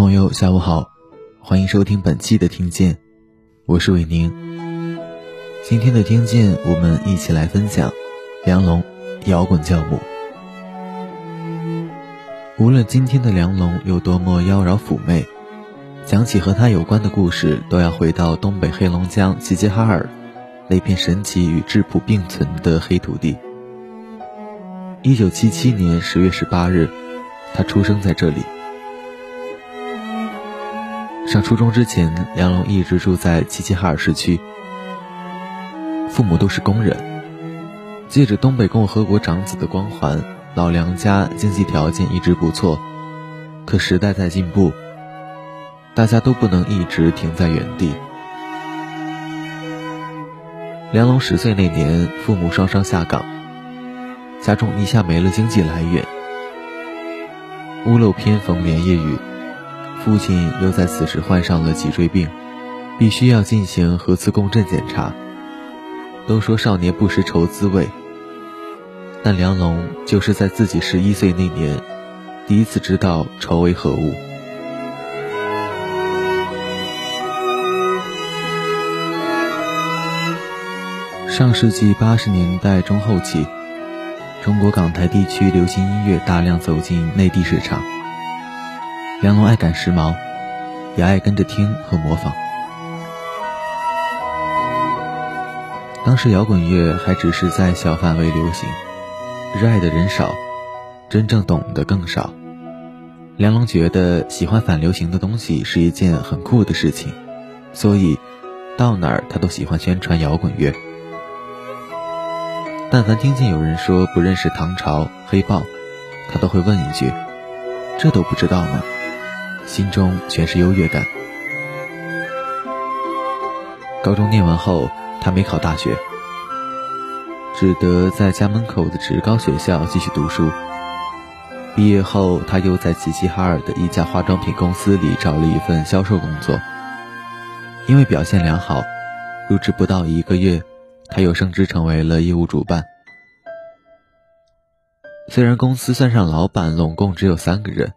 朋友，下午好，欢迎收听本期的听见，我是伟宁。今天的听见，我们一起来分享梁龙，摇滚教母。无论今天的梁龙有多么妖娆妩媚，讲起和他有关的故事，都要回到东北黑龙江齐齐哈尔那片神奇与质朴并存的黑土地。一九七七年十月十八日，他出生在这里。上初中之前，梁龙一直住在齐齐哈尔市区，父母都是工人。借着东北共和国长子的光环，老梁家经济条件一直不错。可时代在进步，大家都不能一直停在原地。梁龙十岁那年，父母双双下岗，家中一下没了经济来源，屋漏偏逢连夜雨。父亲又在此时患上了脊椎病，必须要进行核磁共振检查。都说少年不识愁滋味，但梁龙就是在自己十一岁那年，第一次知道愁为何物。上世纪八十年代中后期，中国港台地区流行音乐大量走进内地市场。梁龙爱赶时髦，也爱跟着听和模仿。当时摇滚乐还只是在小范围流行，热爱的人少，真正懂得更少。梁龙觉得喜欢反流行的东西是一件很酷的事情，所以到哪儿他都喜欢宣传摇滚乐。但凡听见有人说不认识唐朝黑豹，他都会问一句：“这都不知道吗？”心中全是优越感。高中念完后，他没考大学，只得在家门口的职高学校继续读书。毕业后，他又在齐齐哈尔的一家化妆品公司里找了一份销售工作。因为表现良好，入职不到一个月，他又升职成为了业务主办。虽然公司算上老板，拢共只有三个人。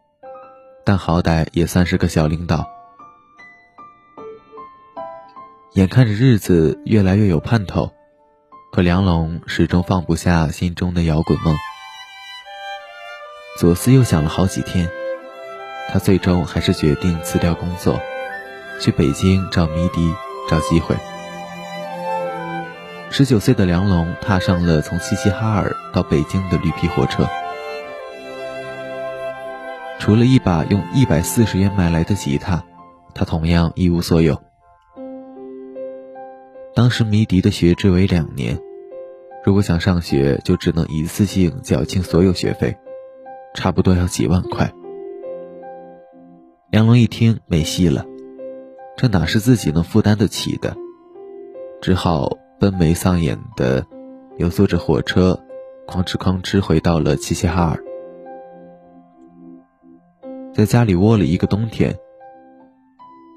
但好歹也算是个小领导。眼看着日子越来越有盼头，可梁龙始终放不下心中的摇滚梦。左思右想了好几天，他最终还是决定辞掉工作，去北京找迷笛，找机会。十九岁的梁龙踏上了从齐齐哈尔到北京的绿皮火车。除了一把用一百四十元买来的吉他，他同样一无所有。当时迷笛的学制为两年，如果想上学，就只能一次性缴清所有学费，差不多要几万块。梁龙一听没戏了，这哪是自己能负担得起的？只好奔眉丧眼的，又坐着火车，哐哧哐哧回到了齐齐哈尔。在家里窝了一个冬天。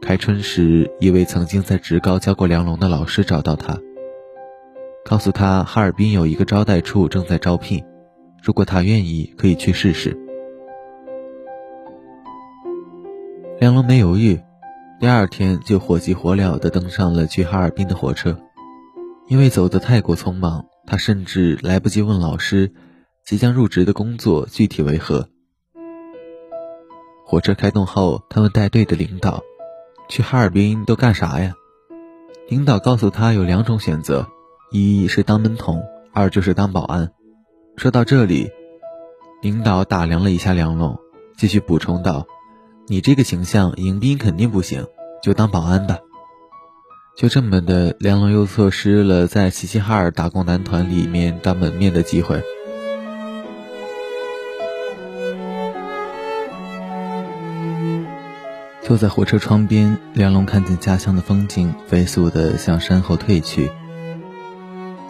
开春时，一位曾经在职高教过梁龙的老师找到他，告诉他哈尔滨有一个招待处正在招聘，如果他愿意，可以去试试。梁龙没犹豫，第二天就火急火燎地登上了去哈尔滨的火车。因为走得太过匆忙，他甚至来不及问老师，即将入职的工作具体为何。火车开动后，他们带队的领导去哈尔滨都干啥呀？领导告诉他有两种选择，一是当门童，二就是当保安。说到这里，领导打量了一下梁龙，继续补充道：“你这个形象，迎宾肯定不行，就当保安吧。”就这么的，梁龙又错失了在齐齐哈尔打工男团里面当门面的机会。坐在火车窗边，梁龙看见家乡的风景飞速地向山后退去。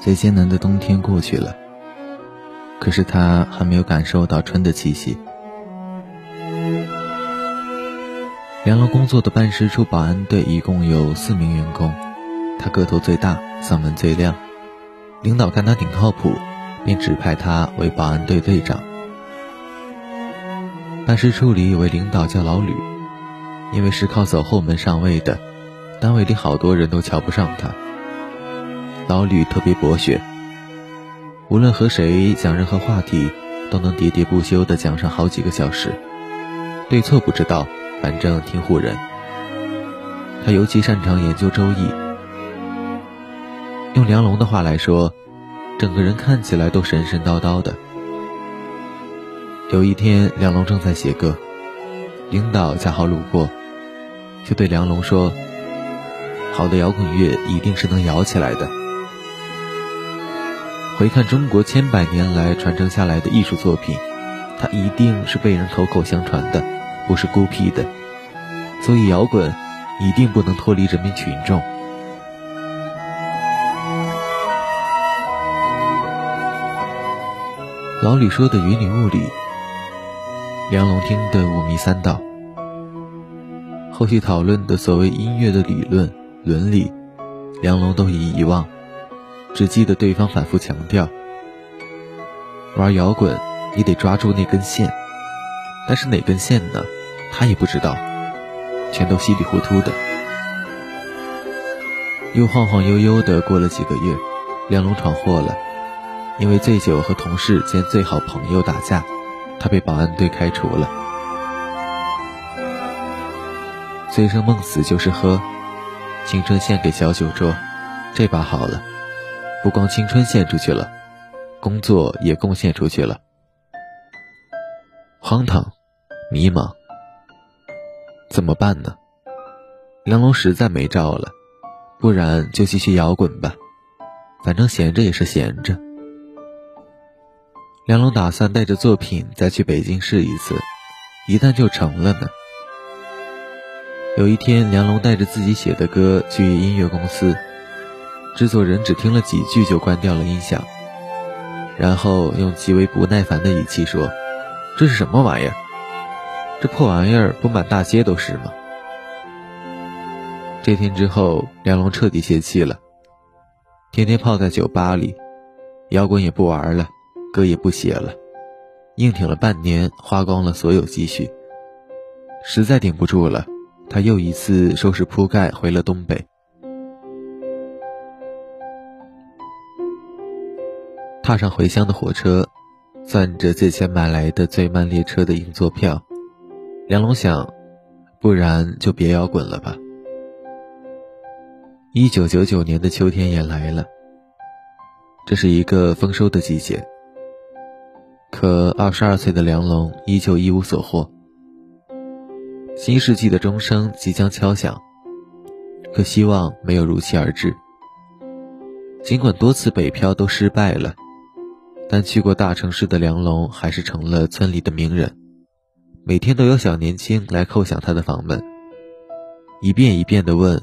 最艰难的冬天过去了，可是他还没有感受到春的气息。梁龙工作的办事处保安队一共有四名员工，他个头最大，嗓门最亮。领导看他挺靠谱，便指派他为保安队队长。办事处里有位领导叫老吕。因为是靠走后门上位的，单位里好多人都瞧不上他。老吕特别博学，无论和谁讲任何话题，都能喋喋不休地讲上好几个小时。对错不知道，反正挺唬人。他尤其擅长研究《周易》，用梁龙的话来说，整个人看起来都神神叨叨的。有一天，梁龙正在写歌，领导恰好路过，就对梁龙说：“好的摇滚乐一定是能摇起来的。”回看中国千百年来传承下来的艺术作品，它一定是被人口口相传的，不是孤僻的。所以摇滚一定不能脱离人民群众。老李说的云里雾里。梁龙听得五迷三道，后续讨论的所谓音乐的理论伦理，梁龙都已遗忘，只记得对方反复强调：玩摇滚你得抓住那根线，但是哪根线呢？他也不知道，全都稀里糊涂的。又晃晃悠悠的过了几个月，梁龙闯祸了，因为醉酒和同事兼最好朋友打架。他被保安队开除了。醉生梦死就是喝，青春献给小酒桌，这把好了，不光青春献出去了，工作也贡献出去了。荒唐，迷茫，怎么办呢？梁龙实在没招了，不然就继续摇滚吧，反正闲着也是闲着。梁龙打算带着作品再去北京试一次，一旦就成了呢。有一天，梁龙带着自己写的歌去音乐公司，制作人只听了几句就关掉了音响，然后用极为不耐烦的语气说：“这是什么玩意儿？这破玩意儿不满大街都是吗？”这天之后，梁龙彻底泄气了，天天泡在酒吧里，摇滚也不玩了。歌也不写了，硬挺了半年，花光了所有积蓄，实在顶不住了，他又一次收拾铺盖回了东北。踏上回乡的火车，攥着借钱买来的最慢列车的硬座票，梁龙想，不然就别摇滚了吧。一九九九年的秋天也来了，这是一个丰收的季节。可二十二岁的梁龙依旧一无所获。新世纪的钟声即将敲响，可希望没有如期而至。尽管多次北漂都失败了，但去过大城市的梁龙还是成了村里的名人，每天都有小年轻来叩响他的房门，一遍一遍地问：“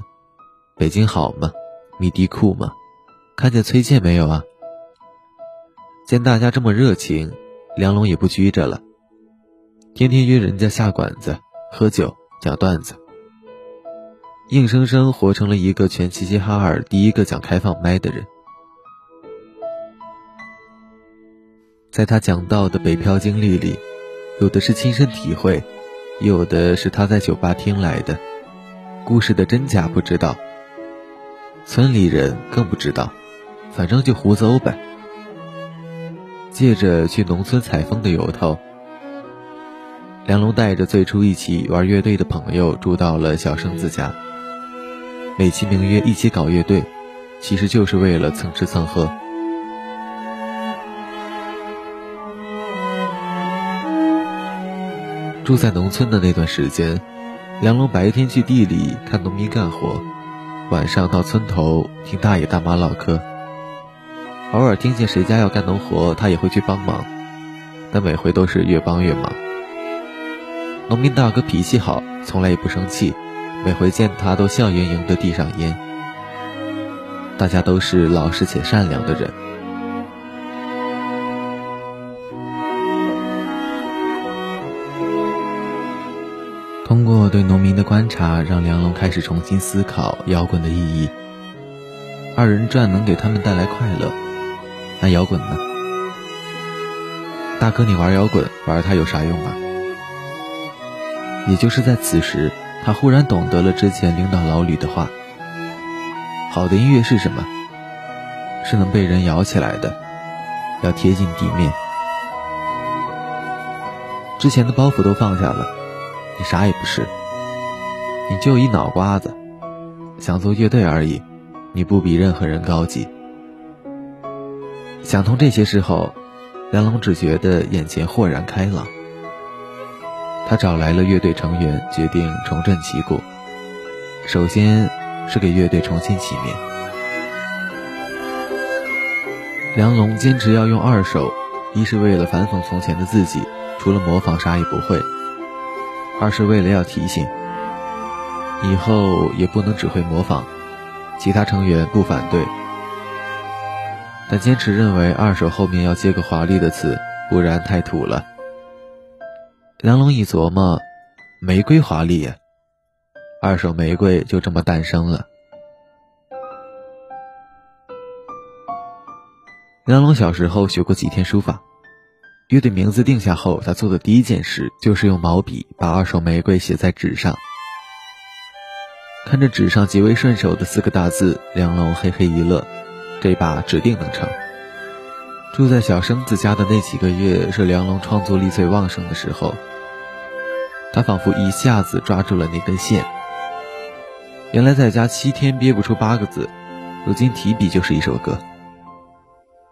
北京好吗？米迪库吗？看见崔健没有啊？”见大家这么热情。梁龙也不拘着了，天天约人家下馆子喝酒讲段子，硬生生活成了一个全齐齐哈尔第一个讲开放麦的人。在他讲到的北漂经历里，有的是亲身体会，有的是他在酒吧听来的，故事的真假不知道，村里人更不知道，反正就胡诌呗。借着去农村采风的由头，梁龙带着最初一起玩乐队的朋友住到了小生子家。美其名曰一起搞乐队，其实就是为了蹭吃蹭喝。住在农村的那段时间，梁龙白天去地里看农民干活，晚上到村头听大爷大妈唠嗑。偶尔听见谁家要干农活，他也会去帮忙，但每回都是越帮越忙。农民大哥脾气好，从来也不生气，每回见他都笑盈盈的递上烟。大家都是老实且善良的人。通过对农民的观察，让梁龙开始重新思考摇滚的意义。二人转能给他们带来快乐。那摇滚呢？大哥，你玩摇滚玩它有啥用啊？也就是在此时，他忽然懂得了之前领导老吕的话：好的音乐是什么？是能被人摇起来的，要贴近地面。之前的包袱都放下了，你啥也不是，你就一脑瓜子，想做乐队而已，你不比任何人高级。想通这些事后，梁龙只觉得眼前豁然开朗。他找来了乐队成员，决定重振旗鼓。首先是给乐队重新起名。梁龙坚持要用二手，一是为了反讽从前的自己，除了模仿啥也不会；二是为了要提醒，以后也不能只会模仿。其他成员不反对，但坚持认为二手后面要接个华丽的词，不然太土了。梁龙一琢磨，玫瑰华丽，二手玫瑰就这么诞生了。梁龙小时候学过几天书法，乐队名字定下后，他做的第一件事就是用毛笔把“二手玫瑰”写在纸上。看着纸上极为顺手的四个大字，梁龙嘿嘿一乐，这把指定能成。住在小生子家的那几个月，是梁龙创作力最旺盛的时候。他仿佛一下子抓住了那根线。原来在家七天憋不出八个字，如今提笔就是一首歌。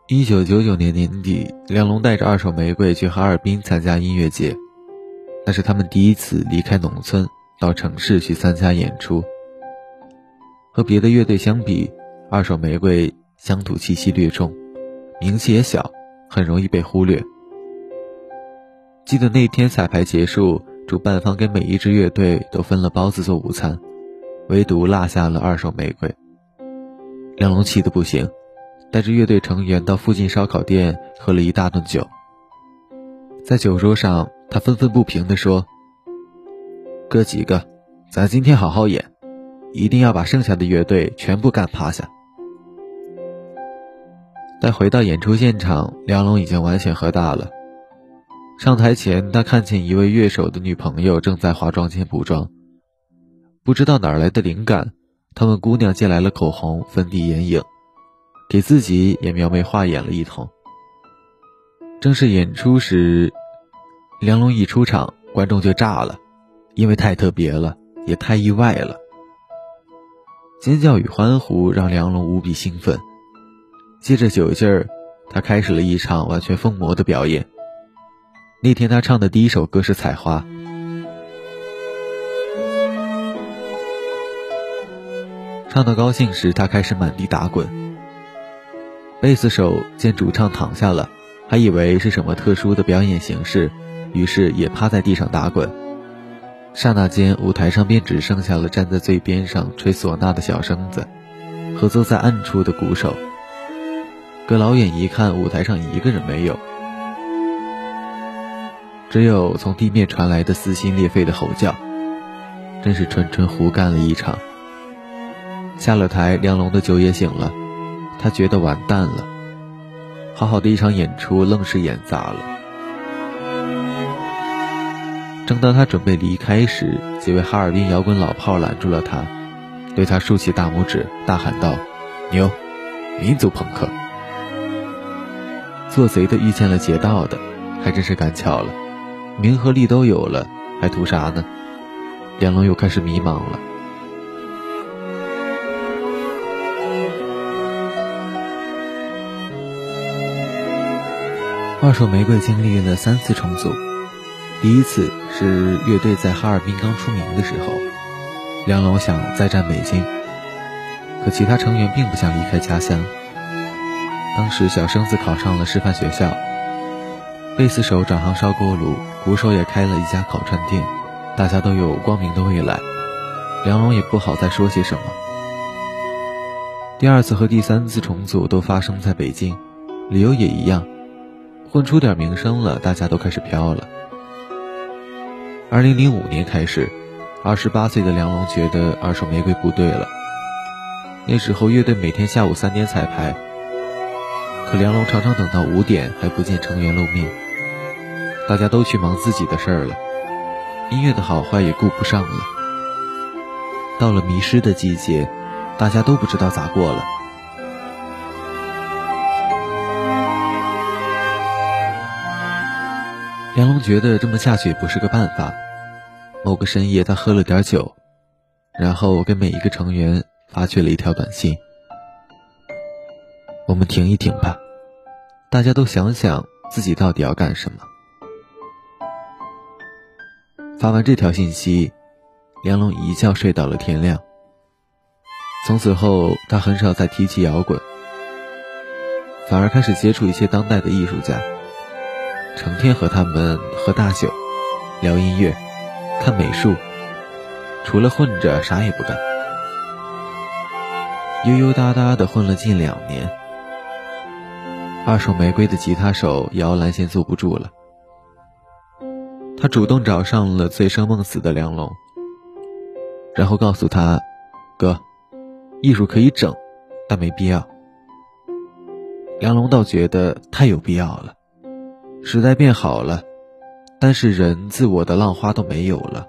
一九九九年年底，梁龙带着二手玫瑰去哈尔滨参加音乐节，那是他们第一次离开农村到城市去参加演出。和别的乐队相比，二手玫瑰乡土气息略重，名气也小，很容易被忽略。记得那天彩排结束。主办方给每一支乐队都分了包子做午餐，唯独落下了二手玫瑰。梁龙气得不行，带着乐队成员到附近烧烤店喝了一大顿酒。在酒桌上，他愤愤不平地说：“哥几个，咱今天好好演，一定要把剩下的乐队全部干趴下。”待回到演出现场，梁龙已经完全喝大了。上台前，他看见一位乐手的女朋友正在化妆间补妆。不知道哪来的灵感，他问姑娘借来了口红、粉底、眼影，给自己也描眉画眼了一通。正式演出时，梁龙一出场，观众就炸了，因为太特别了，也太意外了。尖叫与欢呼让梁龙无比兴奋，借着酒劲儿，他开始了一场完全疯魔的表演。那天他唱的第一首歌是《采花》，唱到高兴时，他开始满地打滚。贝斯手见主唱躺下了，还以为是什么特殊的表演形式，于是也趴在地上打滚。刹那间，舞台上便只剩下了站在最边上吹唢呐的小生子，和坐在暗处的鼓手。隔老远一看，舞台上一个人没有。只有从地面传来的撕心裂肺的吼叫，真是纯纯胡干了一场。下了台，梁龙的酒也醒了，他觉得完蛋了，好好的一场演出愣是演砸了。正当他准备离开时，几位哈尔滨摇滚老炮拦住了他，对他竖起大拇指，大喊道：“牛，民族朋克！做贼的遇见了劫道的，还真是赶巧了。”名和利都有了，还图啥呢？梁龙又开始迷茫了。二手玫瑰经历了三次重组，第一次是乐队在哈尔滨刚出名的时候，梁龙想再战北京，可其他成员并不想离开家乡。当时小生子考上了师范学校。贝斯手转行烧锅炉，鼓手也开了一家烤串店，大家都有光明的未来。梁龙也不好再说些什么。第二次和第三次重组都发生在北京，理由也一样，混出点名声了，大家都开始飘了。二零零五年开始，二十八岁的梁龙觉得二手玫瑰不对了。那时候乐队每天下午三点彩排，可梁龙常常等到五点还不见成员露面。大家都去忙自己的事儿了，音乐的好坏也顾不上了。到了迷失的季节，大家都不知道咋过了。梁龙觉得这么下去不是个办法。某个深夜，他喝了点酒，然后给每一个成员发去了一条短信：“我们停一停吧，大家都想想自己到底要干什么。”发完这条信息，梁龙一觉睡到了天亮。从此后，他很少再提起摇滚，反而开始接触一些当代的艺术家。成天和他们喝大酒，聊音乐，看美术，除了混着啥也不干，悠悠哒哒的混了近两年。二手玫瑰的吉他手姚兰先坐不住了，他主动找上了醉生梦死的梁龙，然后告诉他：“哥，艺术可以整，但没必要。”梁龙倒觉得太有必要了。时代变好了，但是人自我的浪花都没有了。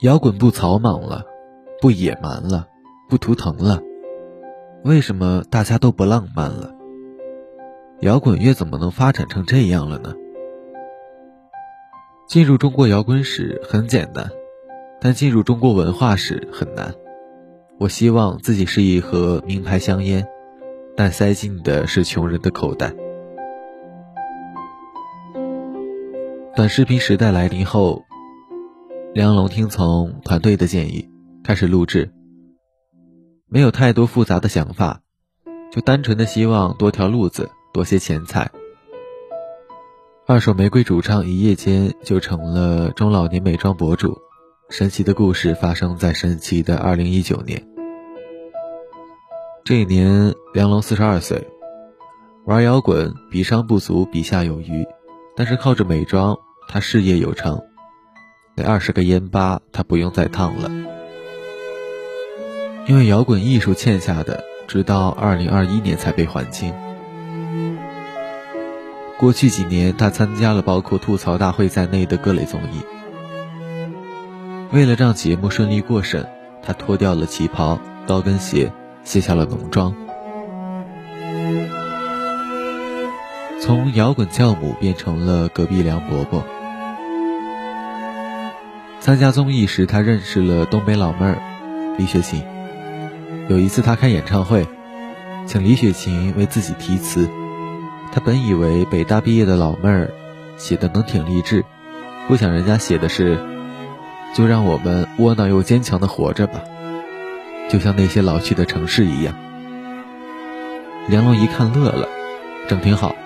摇滚不草莽了，不野蛮了，不图腾了，为什么大家都不浪漫了？摇滚乐怎么能发展成这样了呢？进入中国摇滚史很简单，但进入中国文化史很难。我希望自己是一盒名牌香烟，但塞进的是穷人的口袋。短视频时代来临后，梁龙听从团队的建议，开始录制。没有太多复杂的想法，就单纯的希望多条路子，多些钱财。二手玫瑰主唱一夜间就成了中老年美妆博主。神奇的故事发生在神奇的二零一九年。这一年，梁龙四十二岁，玩摇滚，比上不足，比下有余。但是靠着美妆，他事业有成。那二十个烟疤，他不用再烫了。因为摇滚艺术欠下的，直到二零二一年才被还清。过去几年，他参加了包括吐槽大会在内的各类综艺。为了让节目顺利过审，他脱掉了旗袍、高跟鞋，卸下了浓妆。从摇滚教母变成了隔壁梁伯伯。参加综艺时，他认识了东北老妹儿李雪琴。有一次他开演唱会，请李雪琴为自己题词。他本以为北大毕业的老妹儿写的能挺励志，不想人家写的是“就让我们窝囊又坚强的活着吧”，就像那些老去的城市一样。梁龙一看乐了，整挺好。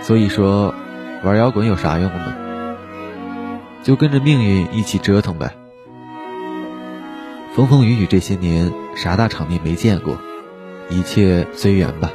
所以说，玩摇滚有啥用呢？就跟着命运一起折腾呗。风风雨雨这些年，啥大场面没见过，一切随缘吧。